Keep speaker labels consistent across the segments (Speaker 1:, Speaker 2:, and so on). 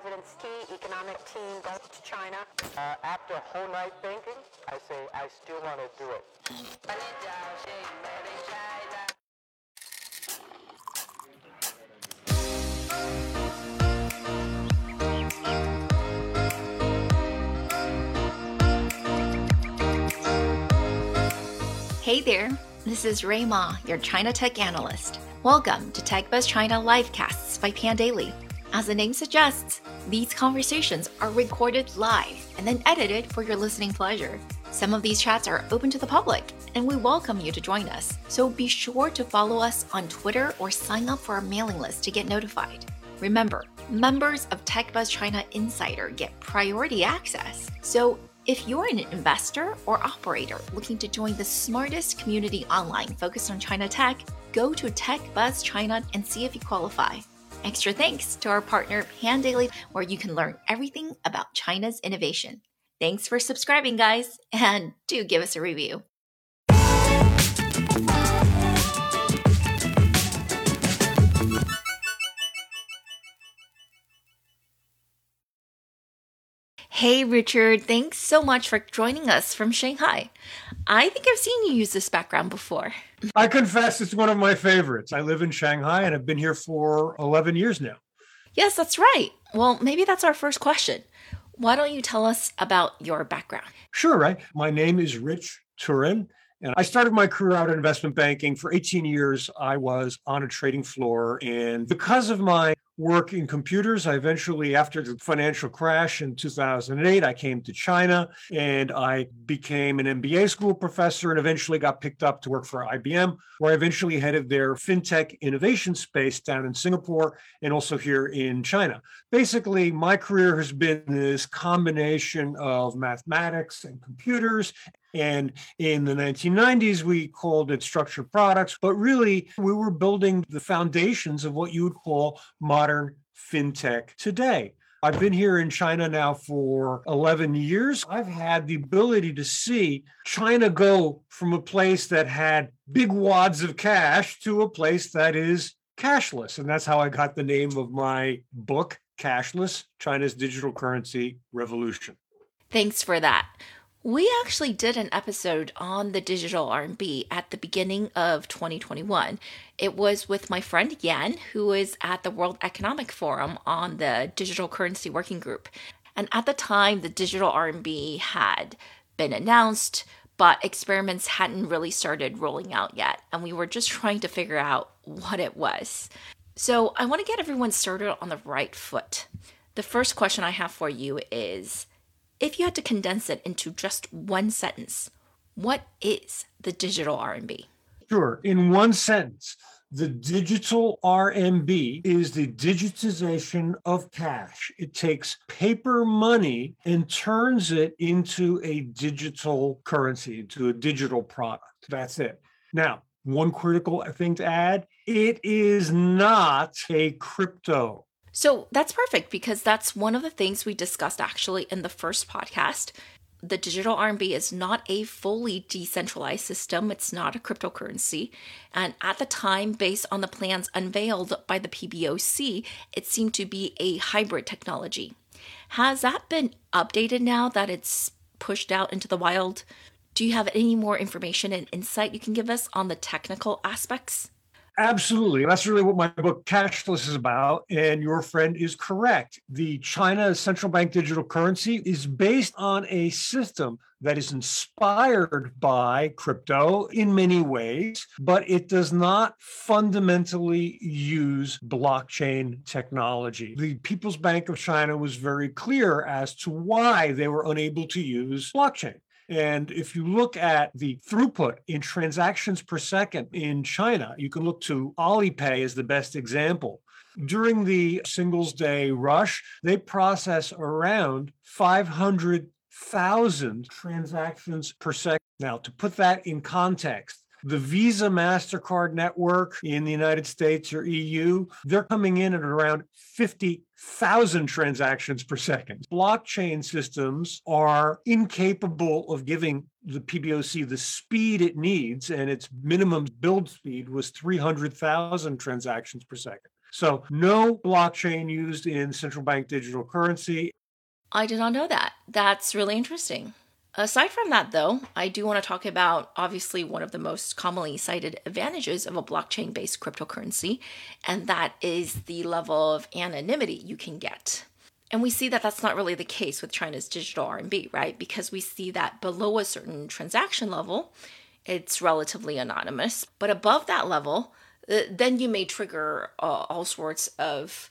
Speaker 1: president's key economic team goes to China. Uh, after a whole night thinking, I say I still want to do it.
Speaker 2: Hey there, this is Rui Ma, your China Tech Analyst. Welcome to TechBuzz China Livecasts by Pandaily. As the name suggests, these conversations are recorded live and then edited for your listening pleasure. Some of these chats are open to the public, and we welcome you to join us. So be sure to follow us on Twitter or sign up for our mailing list to get notified. Remember, members of TechBuzz China Insider get priority access. So if you're an investor or operator looking to join the smartest community online focused on China tech, go to TechBuzz China and see if you qualify. Extra thanks to our partner Pandaily, where you can learn everything about China's innovation. Thanks for subscribing, guys, and do give us a review. Hey, Richard, thanks so much for joining us from Shanghai. I think I've seen you use this background before.
Speaker 3: I confess it's one of my favorites. I live in Shanghai and I've been here for 11 years now.
Speaker 2: Yes, that's right. Well, maybe that's our first question. Why don't you tell us about your background?
Speaker 3: Sure, right. My name is Rich Turrin, and I started my career out in investment banking. For 18 years, I was on a trading floor. And because of my work in computers. I eventually, after the financial crash in 2008, I came to China and I became an MBA school professor and eventually got picked up to work for IBM, where I eventually headed their fintech innovation space down in Singapore and also here in China. Basically, my career has been this combination of mathematics and computers and in the 1990s, we called it structured products, but really we were building the foundations of what you would call modern fintech today. I've been here in China now for 11 years. I've had the ability to see China go from a place that had big wads of cash to a place that is cashless. And that's how I got the name of my book, Cashless China's Digital Currency Revolution.
Speaker 2: Thanks for that. We actually did an episode on the digital RMB at the beginning of 2021. It was with my friend Yan, who is at the World Economic Forum on the Digital Currency Working Group. And at the time, the digital RMB had been announced, but experiments hadn't really started rolling out yet. And we were just trying to figure out what it was. So I want to get everyone started on the right foot. The first question I have for you is if you had to condense it into just one sentence, what is the digital RMB?
Speaker 3: Sure. In one sentence, the digital RMB is the digitization of cash. It takes paper money and turns it into a digital currency, into a digital product. That's it. Now, one critical thing to add it is not a crypto.
Speaker 2: So that's perfect because that's one of the things we discussed actually in the first podcast. The digital RMB is not a fully decentralized system, it's not a cryptocurrency. And at the time, based on the plans unveiled by the PBOC, it seemed to be a hybrid technology. Has that been updated now that it's pushed out into the wild? Do you have any more information and insight you can give us on the technical aspects?
Speaker 3: Absolutely. That's really what my book Cashless is about. And your friend is correct. The China central bank digital currency is based on a system that is inspired by crypto in many ways, but it does not fundamentally use blockchain technology. The People's Bank of China was very clear as to why they were unable to use blockchain. And if you look at the throughput in transactions per second in China, you can look to Alipay as the best example. During the Singles Day rush, they process around 500,000 transactions per second. Now, to put that in context, the Visa MasterCard network in the United States or EU, they're coming in at around 50,000 transactions per second. Blockchain systems are incapable of giving the PBOC the speed it needs, and its minimum build speed was 300,000 transactions per second. So, no blockchain used in central bank digital currency.
Speaker 2: I did not know that. That's really interesting. Aside from that, though, I do want to talk about obviously one of the most commonly cited advantages of a blockchain based cryptocurrency, and that is the level of anonymity you can get. And we see that that's not really the case with China's digital RMB, right? Because we see that below a certain transaction level, it's relatively anonymous. But above that level, uh, then you may trigger uh, all sorts of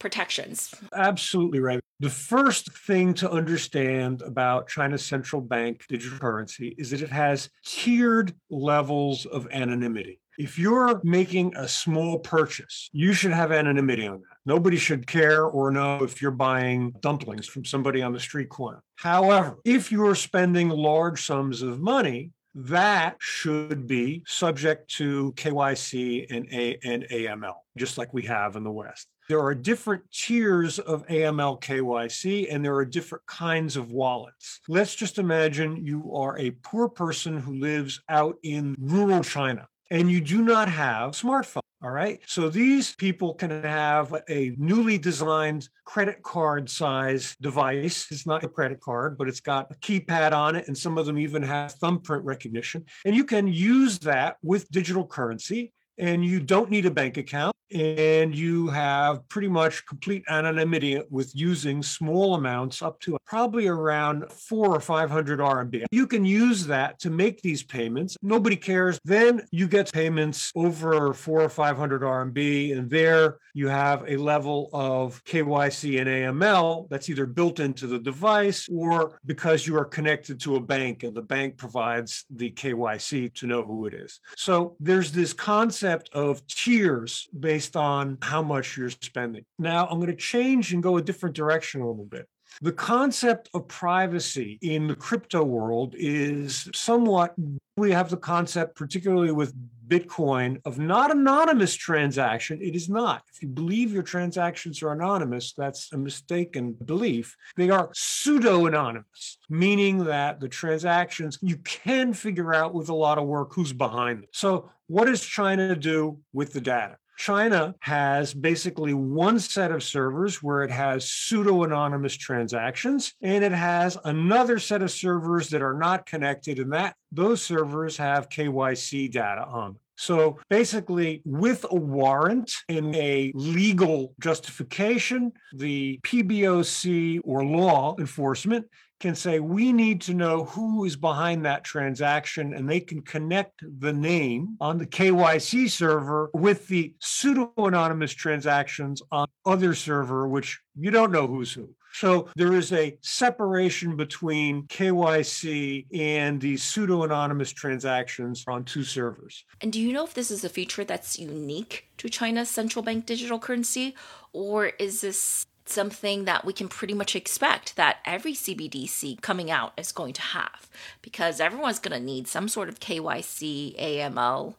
Speaker 2: protections.
Speaker 3: Absolutely right. The first thing to understand about China's central bank digital currency is that it has tiered levels of anonymity. If you're making a small purchase, you should have anonymity on that. Nobody should care or know if you're buying dumplings from somebody on the street corner. However, if you're spending large sums of money, that should be subject to KYC and, A- and AML, just like we have in the West. There are different tiers of AML KYC and there are different kinds of wallets. Let's just imagine you are a poor person who lives out in rural China and you do not have smartphone. All right. So these people can have a newly designed credit card size device. It's not a credit card, but it's got a keypad on it. And some of them even have thumbprint recognition. And you can use that with digital currency and you don't need a bank account and you have pretty much complete anonymity with using small amounts up to probably around four or 500 RMB. You can use that to make these payments. Nobody cares. Then you get payments over four or 500 RMB, and there you have a level of KYC and AML that's either built into the device or because you are connected to a bank and the bank provides the KYC to know who it is. So there's this concept of tiers based on how much you're spending. Now I'm going to change and go a different direction a little bit. The concept of privacy in the crypto world is somewhat, we have the concept, particularly with Bitcoin, of not anonymous transaction. It is not. If you believe your transactions are anonymous, that's a mistaken belief. They are pseudo anonymous, meaning that the transactions you can figure out with a lot of work who's behind them. So, what does China do with the data? China has basically one set of servers where it has pseudo anonymous transactions, and it has another set of servers that are not connected, and that those servers have KYC data on them. So basically, with a warrant and a legal justification, the PBOC or law enforcement can say, we need to know who is behind that transaction, and they can connect the name on the KYC server with the pseudo anonymous transactions on other server, which you don't know who's who. So there is a separation between KYC and these pseudo anonymous transactions on two servers.
Speaker 2: And do you know if this is a feature that's unique to China's central bank digital currency, or is this something that we can pretty much expect that every CBDC coming out is going to have because everyone's going to need some sort of KYC, AML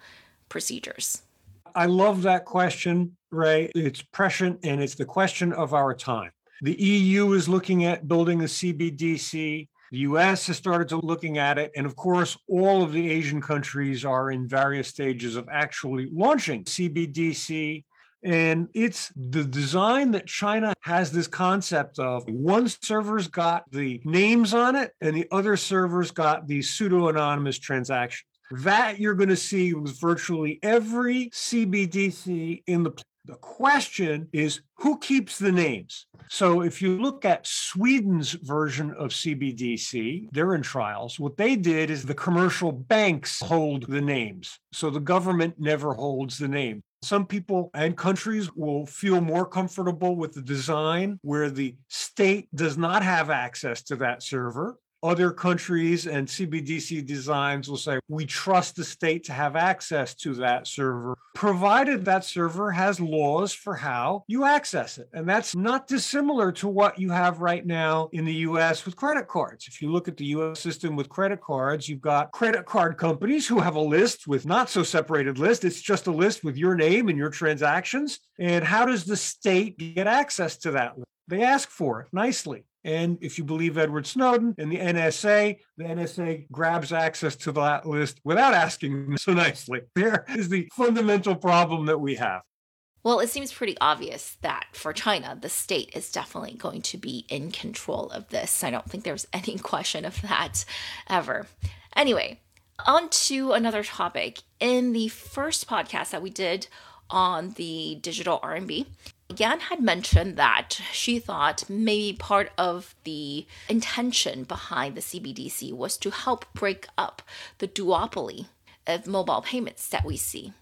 Speaker 2: procedures.
Speaker 3: I love that question, Ray. It's prescient and it's the question of our time. The EU is looking at building a CBDC. The US has started to looking at it. And of course, all of the Asian countries are in various stages of actually launching CBDC and it's the design that China has this concept of one server's got the names on it and the other server's got the pseudo anonymous transactions. That you're going to see with virtually every CBDC in the the question is who keeps the names? So if you look at Sweden's version of CBDC, they're in trials. What they did is the commercial banks hold the names. So the government never holds the name. Some people and countries will feel more comfortable with the design where the state does not have access to that server other countries and CBDC designs will say, we trust the state to have access to that server, provided that server has laws for how you access it. And that's not dissimilar to what you have right now in the US with credit cards. If you look at the US system with credit cards, you've got credit card companies who have a list with not so separated list. It's just a list with your name and your transactions. And how does the state get access to that list? They ask for it nicely. And if you believe Edward Snowden and the NSA, the NSA grabs access to that list without asking so nicely. There is the fundamental problem that we have.
Speaker 2: Well, it seems pretty obvious that for China, the state is definitely going to be in control of this. I don't think there's any question of that ever. Anyway, on to another topic. In the first podcast that we did on the digital RMB, Yan had mentioned that she thought maybe part of the intention behind the CBDC was to help break up the duopoly of mobile payments that we see.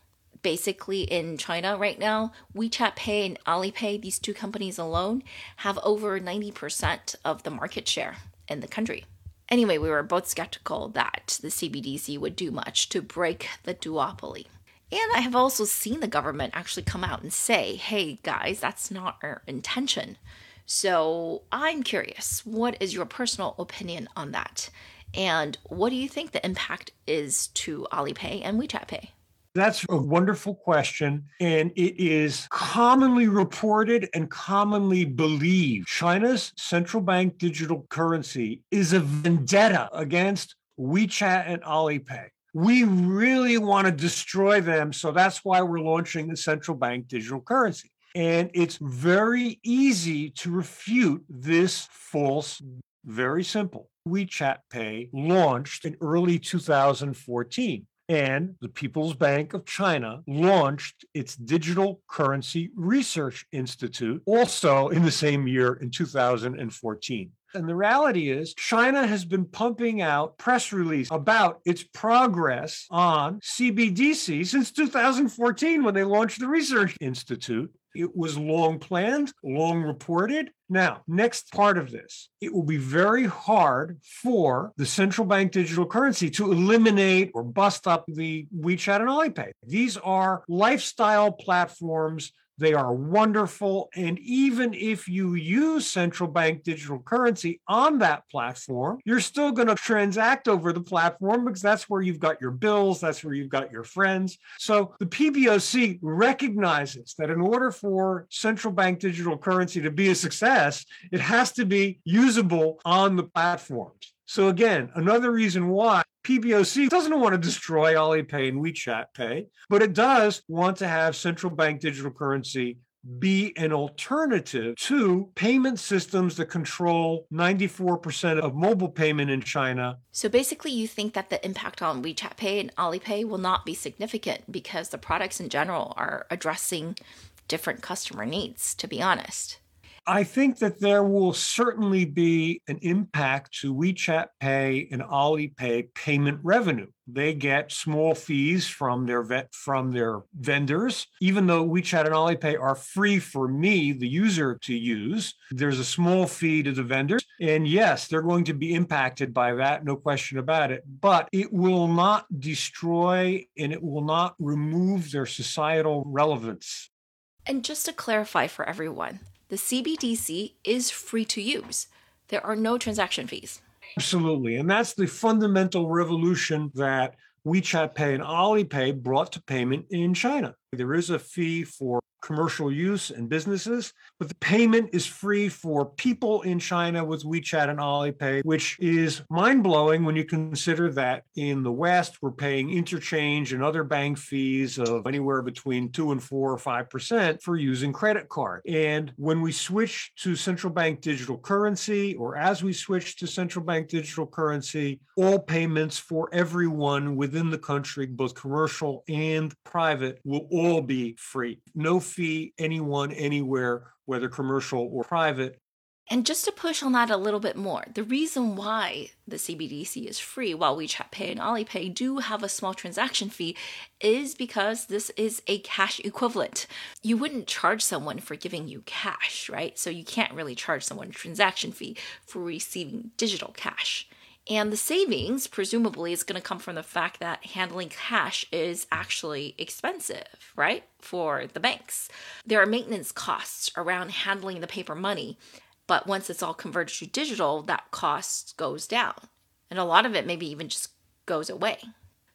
Speaker 2: Basically, in China right now, WeChat Pay and Alipay, these two companies alone, have over 90% of the market share in the country. Anyway, we were both skeptical that the CBDC would do much to break the duopoly. And I have also seen the government actually come out and say, hey guys, that's not our intention. So I'm curious, what is your personal opinion on that? And what do you think the impact is to Alipay and WeChat Pay?
Speaker 3: That's a wonderful question. And it is commonly reported and commonly believed. China's central bank digital currency is a vendetta against WeChat and Alipay. We really want to destroy them. So that's why we're launching the central bank digital currency. And it's very easy to refute this false, very simple. WeChat Pay launched in early 2014 and the People's Bank of China launched its Digital Currency Research Institute also in the same year in 2014. And the reality is, China has been pumping out press release about its progress on CBDC since 2014 when they launched the Research Institute. It was long planned, long reported. Now, next part of this, it will be very hard for the central bank digital currency to eliminate or bust up the WeChat and Alipay. These are lifestyle platforms they are wonderful. And even if you use central bank digital currency on that platform, you're still going to transact over the platform because that's where you've got your bills, that's where you've got your friends. So the PBOC recognizes that in order for central bank digital currency to be a success, it has to be usable on the platforms. So again, another reason why PBOC doesn't want to destroy Alipay and WeChat Pay, but it does want to have central bank digital currency be an alternative to payment systems that control 94% of mobile payment in China.
Speaker 2: So basically, you think that the impact on WeChat Pay and Alipay will not be significant because the products in general are addressing different customer needs, to be honest.
Speaker 3: I think that there will certainly be an impact to WeChat Pay and Alipay payment revenue. They get small fees from their vet from their vendors. Even though WeChat and Alipay are free for me, the user, to use, there's a small fee to the vendors. And yes, they're going to be impacted by that, no question about it. But it will not destroy and it will not remove their societal relevance.
Speaker 2: And just to clarify for everyone, the CBDC is free to use. There are no transaction fees.
Speaker 3: Absolutely. And that's the fundamental revolution that WeChat Pay and Alipay brought to payment in China. There is a fee for commercial use and businesses, but the payment is free for people in China with WeChat and Alipay, which is mind blowing when you consider that in the West, we're paying interchange and other bank fees of anywhere between two and four or five percent for using credit card. And when we switch to central bank digital currency, or as we switch to central bank digital currency, all payments for everyone within the country, both commercial and private, will all be free. No fee, anyone, anywhere, whether commercial or private.
Speaker 2: And just to push on that a little bit more, the reason why the CBDC is free while WeChat Pay and Alipay do have a small transaction fee is because this is a cash equivalent. You wouldn't charge someone for giving you cash, right? So you can't really charge someone a transaction fee for receiving digital cash. And the savings, presumably, is going to come from the fact that handling cash is actually expensive, right? For the banks. There are maintenance costs around handling the paper money, but once it's all converted to digital, that cost goes down. And a lot of it maybe even just goes away.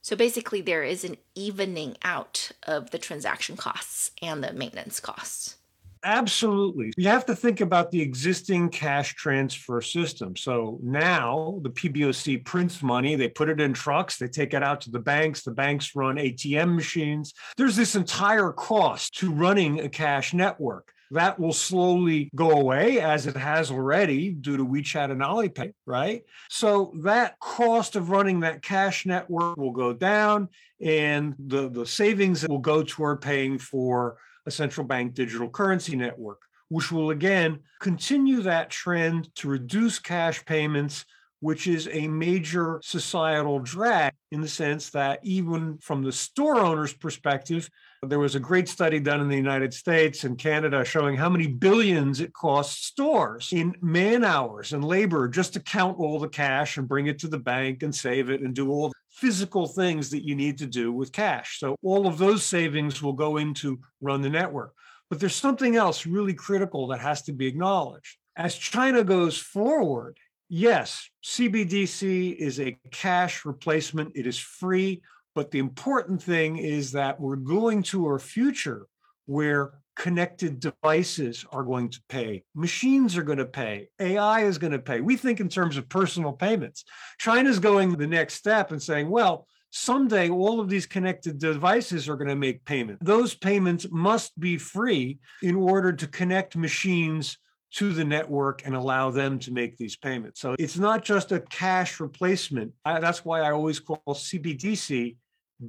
Speaker 2: So basically, there is an evening out of the transaction costs and the maintenance costs.
Speaker 3: Absolutely. You have to think about the existing cash transfer system. So now the PBOC prints money, they put it in trucks, they take it out to the banks, the banks run ATM machines. There's this entire cost to running a cash network. That will slowly go away as it has already due to WeChat and Alipay, right? So that cost of running that cash network will go down and the, the savings will go toward paying for a central bank digital currency network, which will again continue that trend to reduce cash payments, which is a major societal drag in the sense that even from the store owner's perspective, there was a great study done in the United States and Canada showing how many billions it costs stores in man hours and labor just to count all the cash and bring it to the bank and save it and do all physical things that you need to do with cash. So all of those savings will go into run the network. But there's something else really critical that has to be acknowledged. As China goes forward, yes, CBDC is a cash replacement, it is free. But the important thing is that we're going to a future where connected devices are going to pay, machines are going to pay, AI is going to pay. We think in terms of personal payments. China's going the next step and saying, well, someday all of these connected devices are going to make payment. Those payments must be free in order to connect machines to the network and allow them to make these payments. So it's not just a cash replacement. I, that's why I always call CBDC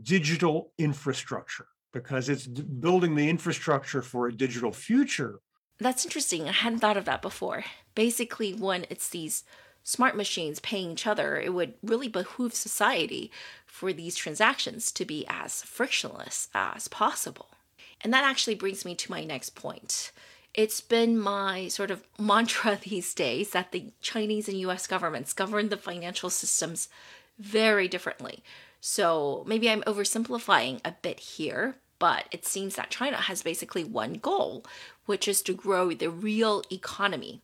Speaker 3: digital infrastructure because it's building the infrastructure for a digital future.
Speaker 2: That's interesting. I hadn't thought of that before. Basically, when it's these smart machines paying each other, it would really behoove society for these transactions to be as frictionless as possible. And that actually brings me to my next point. It's been my sort of mantra these days that the Chinese and US governments govern the financial systems very differently. So maybe I'm oversimplifying a bit here, but it seems that China has basically one goal, which is to grow the real economy.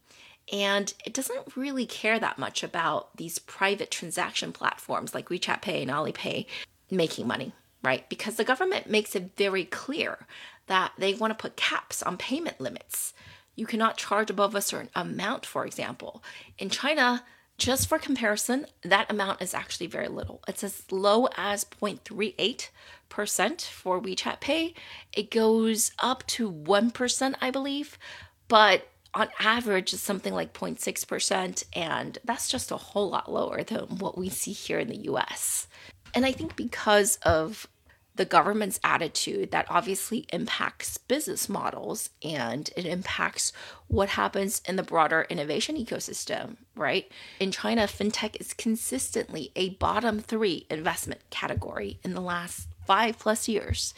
Speaker 2: And it doesn't really care that much about these private transaction platforms like WeChat Pay and Alipay making money, right? Because the government makes it very clear that they want to put caps on payment limits. You cannot charge above a certain amount, for example. In China, just for comparison, that amount is actually very little. It's as low as 0.38 percent for WeChat Pay. It goes up to 1%, I believe, but on average it's something like 0.6%, and that's just a whole lot lower than what we see here in the US. And I think because of the government's attitude that obviously impacts business models and it impacts what happens in the broader innovation ecosystem, right? In China, fintech is consistently a bottom three investment category in the last five plus years.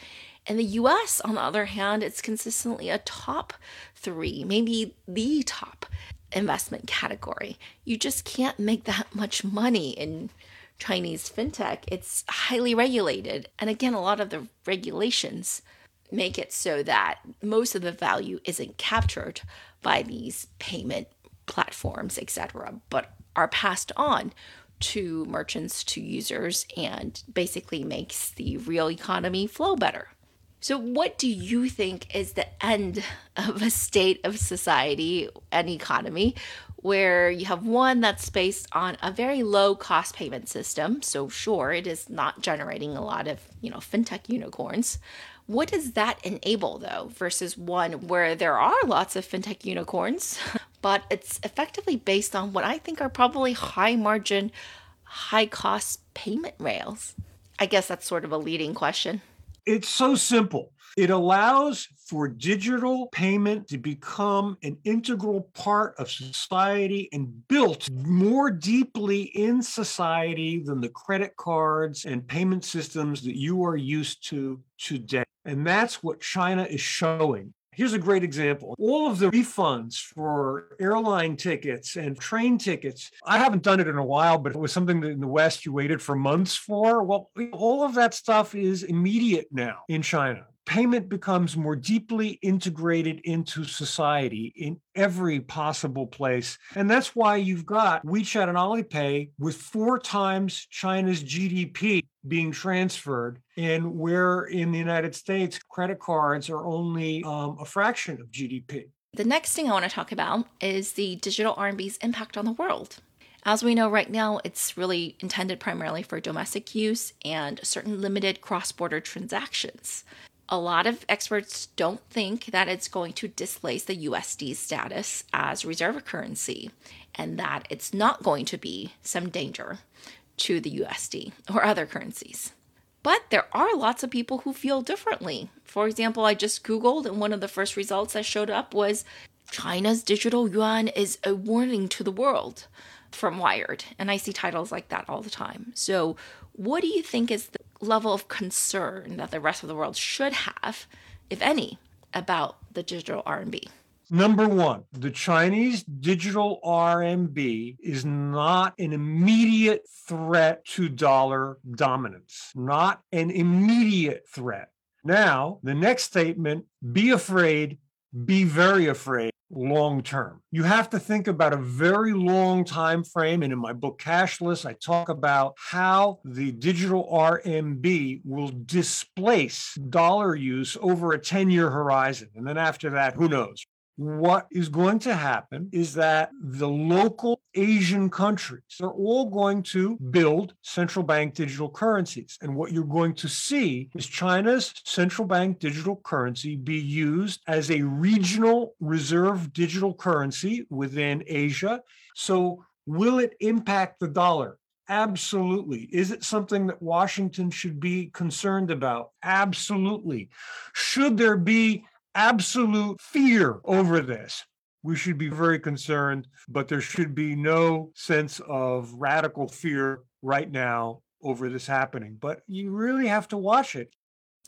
Speaker 2: In the US, on the other hand, it's consistently a top three, maybe the top investment category. You just can't make that much money in Chinese fintech. It's highly regulated. And again, a lot of the regulations make it so that most of the value isn't captured by these payment platforms, etc., but are passed on to merchants, to users, and basically makes the real economy flow better. So, what do you think is the end of a state of society and economy where you have one that's based on a very low cost payment system? So, sure, it is not generating a lot of, you know, fintech unicorns. What does that enable though, versus one where there are lots of fintech unicorns, but it's effectively based on what I think are probably high margin, high cost payment rails? I guess that's sort of a leading question.
Speaker 3: It's so simple. It allows for digital payment to become an integral part of society and built more deeply in society than the credit cards and payment systems that you are used to today. And that's what China is showing. Here's a great example. All of the refunds for airline tickets and train tickets, I haven't done it in a while, but it was something that in the West you waited for months for. Well, all of that stuff is immediate now in China. Payment becomes more deeply integrated into society in every possible place. And that's why you've got WeChat and Alipay with four times China's GDP being transferred, and where in the United States, credit cards are only um, a fraction of GDP.
Speaker 2: The next thing I want to talk about is the digital RMB's impact on the world. As we know right now, it's really intended primarily for domestic use and certain limited cross border transactions. A lot of experts don't think that it's going to displace the USD's status as reserve currency and that it's not going to be some danger to the USD or other currencies. But there are lots of people who feel differently. For example, I just Googled, and one of the first results that showed up was China's digital yuan is a warning to the world from Wired, and I see titles like that all the time. So, what do you think is the level of concern that the rest of the world should have, if any, about the digital RMB?
Speaker 3: Number one, the Chinese digital RMB is not an immediate threat to dollar dominance, not an immediate threat. Now, the next statement be afraid, be very afraid long term. You have to think about a very long time frame. And in my book Cashless, I talk about how the digital RMB will displace dollar use over a 10 year horizon. And then after that, who knows? What is going to happen is that the local Asian countries are all going to build central bank digital currencies. And what you're going to see is China's central bank digital currency be used as a regional reserve digital currency within Asia. So, will it impact the dollar? Absolutely. Is it something that Washington should be concerned about? Absolutely. Should there be absolute fear over this. We should be very concerned, but there should be no sense of radical fear right now over this happening. But you really have to watch it.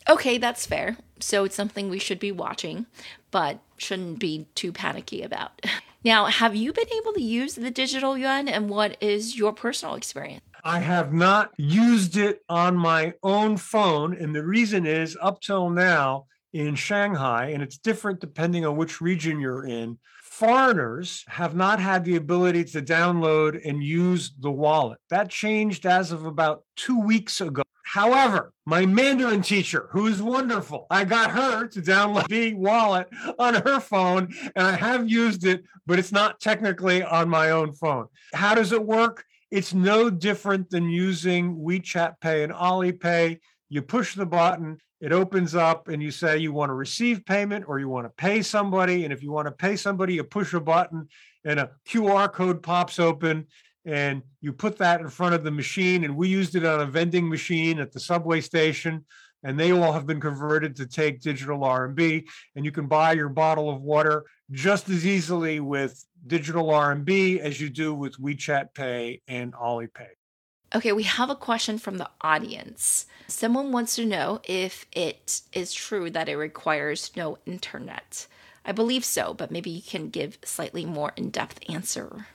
Speaker 2: Okay, that's fair. So it's something we should be watching, but shouldn't be too panicky about. Now, have you been able to use the digital yuan and what is your personal experience?
Speaker 3: I have not used it on my own phone. And the reason is up till now, in Shanghai, and it's different depending on which region you're in, foreigners have not had the ability to download and use the wallet. That changed as of about two weeks ago. However, my Mandarin teacher, who is wonderful, I got her to download the wallet on her phone, and I have used it, but it's not technically on my own phone. How does it work? It's no different than using WeChat Pay and Alipay. You push the button, it opens up and you say you want to receive payment or you want to pay somebody. And if you want to pay somebody, you push a button and a QR code pops open and you put that in front of the machine. And we used it on a vending machine at the subway station. And they all have been converted to take digital RMB. And you can buy your bottle of water just as easily with digital RMB as you do with WeChat Pay and Alipay.
Speaker 2: Okay, we have a question from the audience. Someone wants to know if it is true that it requires no internet. I believe so, but maybe you can give slightly more in-depth answer.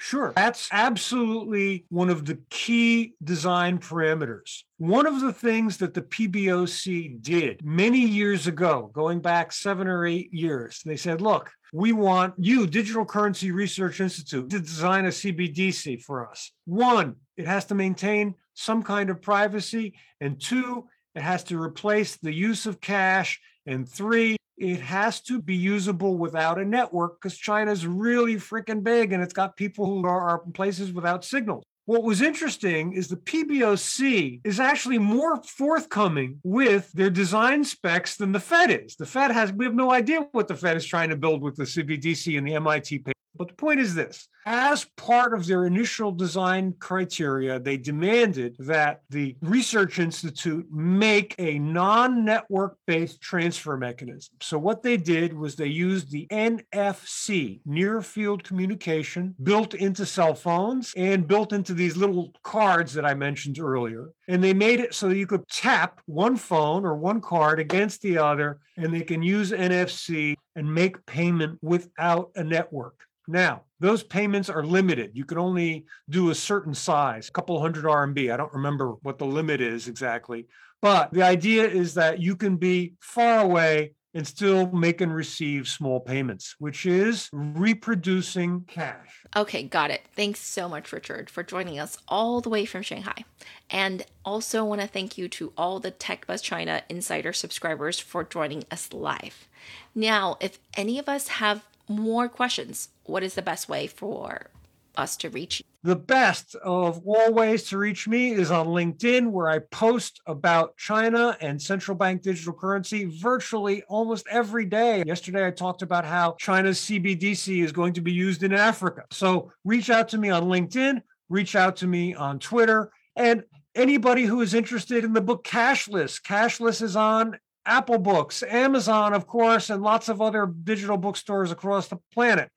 Speaker 3: Sure. That's absolutely one of the key design parameters. One of the things that the PBOC did many years ago, going back seven or eight years, they said, look, we want you, Digital Currency Research Institute, to design a CBDC for us. One, it has to maintain some kind of privacy. And two, it has to replace the use of cash. And three, it has to be usable without a network because China's really freaking big and it's got people who are in places without signals. What was interesting is the PBOC is actually more forthcoming with their design specs than the Fed is. The Fed has, we have no idea what the Fed is trying to build with the CBDC and the MIT paper. But the point is this as part of their initial design criteria, they demanded that the Research Institute make a non network based transfer mechanism. So, what they did was they used the NFC, near field communication, built into cell phones and built into these little cards that I mentioned earlier. And they made it so that you could tap one phone or one card against the other, and they can use NFC and make payment without a network. Now, those payments are limited. You can only do a certain size, a couple hundred RMB. I don't remember what the limit is exactly. But the idea is that you can be far away and still make and receive small payments, which is reproducing cash.
Speaker 2: Okay, got it. Thanks so much, Richard, for joining us all the way from Shanghai. And also want to thank you to all the TechBuzz China Insider subscribers for joining us live. Now, if any of us have more questions, what is the best way for us to reach you?
Speaker 3: The best of all ways to reach me is on LinkedIn, where I post about China and central bank digital currency virtually almost every day. Yesterday, I talked about how China's CBDC is going to be used in Africa. So reach out to me on LinkedIn, reach out to me on Twitter, and anybody who is interested in the book Cashless. Cashless is on Apple Books, Amazon, of course, and lots of other digital bookstores across the planet.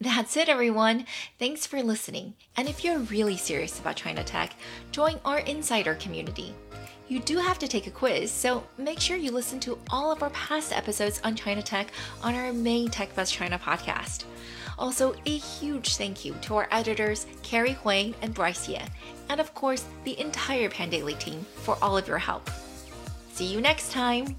Speaker 2: That's it, everyone. Thanks for listening. And if you're really serious about China Tech, join our insider community. You do have to take a quiz, so make sure you listen to all of our past episodes on China Tech on our main TechBuzz China podcast. Also, a huge thank you to our editors, Carrie Huang and Bryce Ye, and of course, the entire Pandaily team for all of your help. See you next time!